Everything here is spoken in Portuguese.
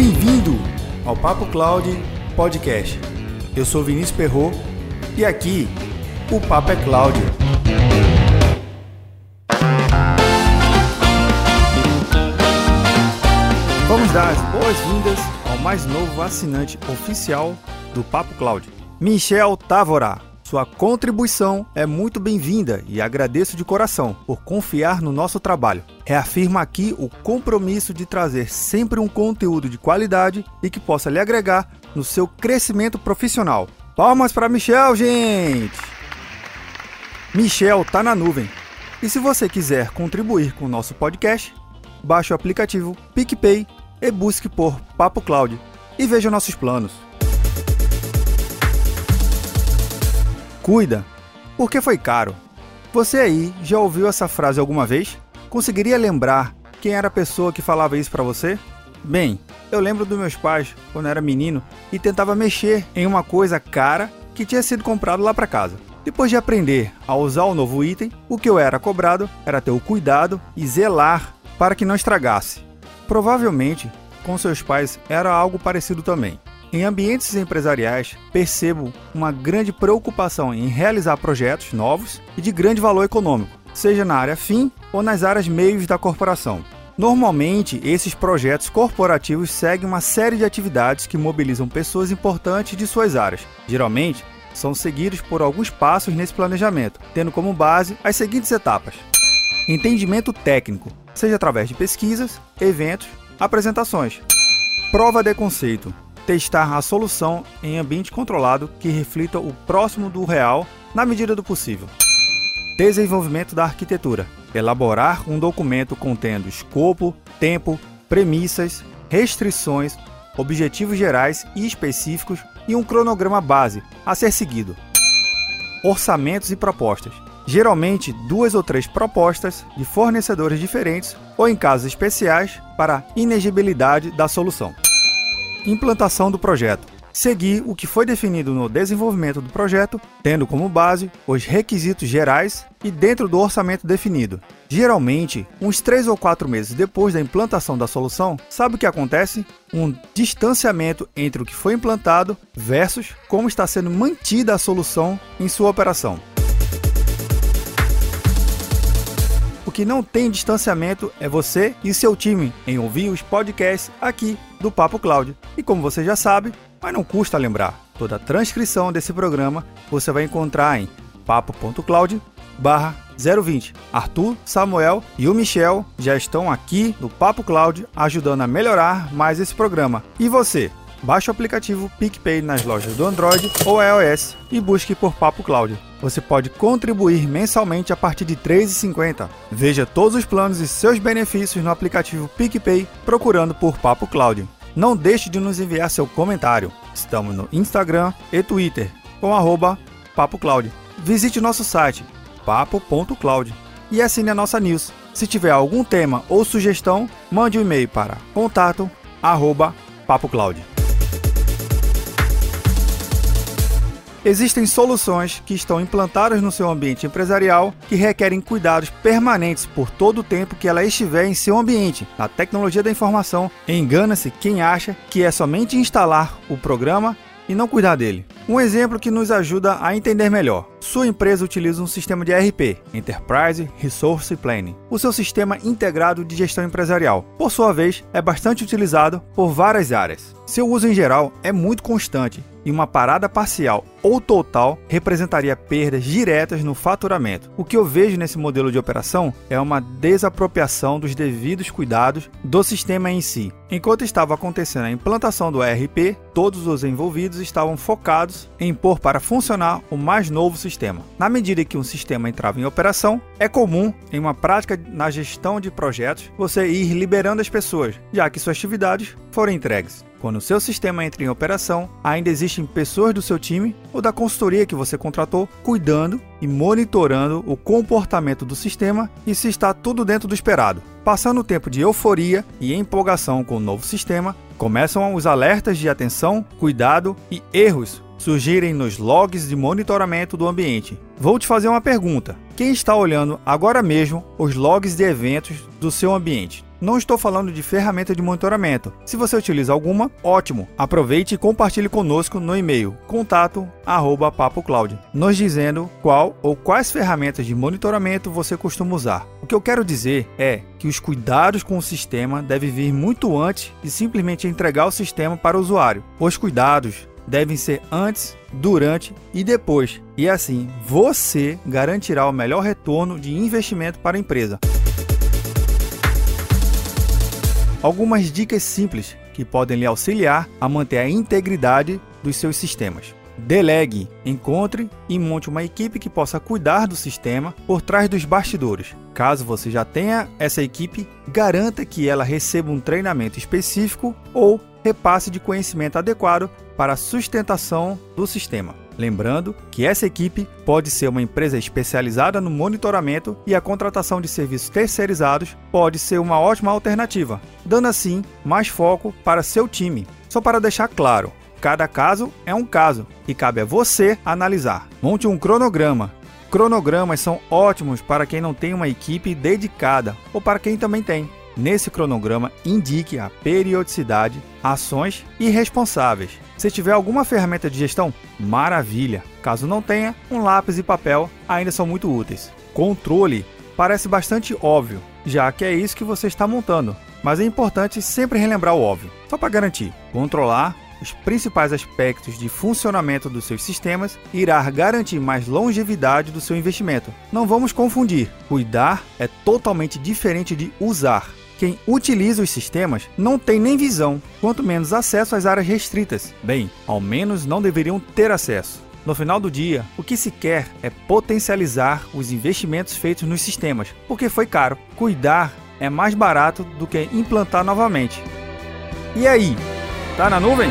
Bem-vindo ao Papo Cloud Podcast. Eu sou Vinícius Perro e aqui o Papo é Cloud. Vamos dar as boas-vindas ao mais novo assinante oficial do Papo Cloud, Michel Távora. Sua contribuição é muito bem-vinda e agradeço de coração por confiar no nosso trabalho. Reafirma aqui o compromisso de trazer sempre um conteúdo de qualidade e que possa lhe agregar no seu crescimento profissional. Palmas para Michel, gente! Michel tá na nuvem. E se você quiser contribuir com o nosso podcast, baixe o aplicativo PicPay e busque por Papo Cloud e veja nossos planos. Cuida, porque foi caro. Você aí já ouviu essa frase alguma vez? Conseguiria lembrar quem era a pessoa que falava isso para você? Bem, eu lembro dos meus pais quando era menino e tentava mexer em uma coisa cara que tinha sido comprado lá para casa. Depois de aprender a usar o novo item, o que eu era cobrado era ter o cuidado e zelar para que não estragasse. Provavelmente, com seus pais era algo parecido também. Em ambientes empresariais, percebo uma grande preocupação em realizar projetos novos e de grande valor econômico, seja na área fim ou nas áreas meios da corporação. Normalmente, esses projetos corporativos seguem uma série de atividades que mobilizam pessoas importantes de suas áreas. Geralmente, são seguidos por alguns passos nesse planejamento, tendo como base as seguintes etapas: entendimento técnico, seja através de pesquisas, eventos, apresentações. Prova de conceito, testar a solução em ambiente controlado que reflita o próximo do real na medida do possível. Desenvolvimento da arquitetura. Elaborar um documento contendo escopo, tempo, premissas, restrições, objetivos gerais e específicos e um cronograma base a ser seguido. Orçamentos e propostas. Geralmente duas ou três propostas de fornecedores diferentes ou, em casos especiais, para inegibilidade da solução. Implantação do projeto. Seguir o que foi definido no desenvolvimento do projeto, tendo como base os requisitos gerais e dentro do orçamento definido. Geralmente, uns 3 ou 4 meses depois da implantação da solução, sabe o que acontece? Um distanciamento entre o que foi implantado versus como está sendo mantida a solução em sua operação. Que não tem distanciamento é você e seu time em ouvir os podcasts aqui do Papo Cloud. E como você já sabe, mas não custa lembrar, toda a transcrição desse programa você vai encontrar em papo.cloud barra 020. Arthur, Samuel e o Michel já estão aqui no Papo Cloud ajudando a melhorar mais esse programa. E você? Baixe o aplicativo PicPay nas lojas do Android ou iOS e busque por Papo Cloud. Você pode contribuir mensalmente a partir de R$ 3,50. Veja todos os planos e seus benefícios no aplicativo PicPay procurando por Papo Cloud. Não deixe de nos enviar seu comentário. Estamos no Instagram e Twitter com arroba. Visite nosso site papo.cloud e assine a nossa news. Se tiver algum tema ou sugestão, mande um e-mail para contato arroba Papo Existem soluções que estão implantadas no seu ambiente empresarial que requerem cuidados permanentes por todo o tempo que ela estiver em seu ambiente. Na tecnologia da informação, engana-se quem acha que é somente instalar o programa e não cuidar dele. Um exemplo que nos ajuda a entender melhor. Sua empresa utiliza um sistema de ERP, Enterprise Resource Planning, o seu sistema integrado de gestão empresarial. Por sua vez, é bastante utilizado por várias áreas. Seu uso em geral é muito constante e uma parada parcial ou total representaria perdas diretas no faturamento. O que eu vejo nesse modelo de operação é uma desapropriação dos devidos cuidados do sistema em si. Enquanto estava acontecendo a implantação do ERP, todos os envolvidos estavam focados em pôr para funcionar o mais novo sistema. Na medida que um sistema entrava em operação, é comum, em uma prática na gestão de projetos, você ir liberando as pessoas, já que suas atividades foram entregues. Quando o seu sistema entra em operação, ainda existem pessoas do seu time ou da consultoria que você contratou cuidando e monitorando o comportamento do sistema e se está tudo dentro do esperado. Passando o tempo de euforia e empolgação com o novo sistema, começam os alertas de atenção, cuidado e erros surgirem nos logs de monitoramento do ambiente. Vou te fazer uma pergunta: quem está olhando agora mesmo os logs de eventos do seu ambiente? Não estou falando de ferramenta de monitoramento. Se você utiliza alguma, ótimo. Aproveite e compartilhe conosco no e-mail contato@papocloud, nos dizendo qual ou quais ferramentas de monitoramento você costuma usar. O que eu quero dizer é que os cuidados com o sistema devem vir muito antes de simplesmente entregar o sistema para o usuário. Os cuidados devem ser antes, durante e depois. E assim, você garantirá o melhor retorno de investimento para a empresa. Algumas dicas simples que podem lhe auxiliar a manter a integridade dos seus sistemas. Delegue, encontre e monte uma equipe que possa cuidar do sistema por trás dos bastidores. Caso você já tenha essa equipe, garanta que ela receba um treinamento específico ou repasse de conhecimento adequado para a sustentação do sistema. Lembrando que essa equipe pode ser uma empresa especializada no monitoramento e a contratação de serviços terceirizados pode ser uma ótima alternativa, dando assim mais foco para seu time. Só para deixar claro, cada caso é um caso e cabe a você analisar. Monte um cronograma. Cronogramas são ótimos para quem não tem uma equipe dedicada ou para quem também tem. Nesse cronograma, indique a periodicidade, ações e responsáveis. Se tiver alguma ferramenta de gestão, maravilha. Caso não tenha, um lápis e papel ainda são muito úteis. Controle parece bastante óbvio, já que é isso que você está montando, mas é importante sempre relembrar o óbvio, só para garantir. Controlar os principais aspectos de funcionamento dos seus sistemas irá garantir mais longevidade do seu investimento. Não vamos confundir: cuidar é totalmente diferente de usar. Quem utiliza os sistemas não tem nem visão, quanto menos acesso às áreas restritas. Bem, ao menos não deveriam ter acesso. No final do dia, o que se quer é potencializar os investimentos feitos nos sistemas, porque foi caro. Cuidar é mais barato do que implantar novamente. E aí? Tá na nuvem?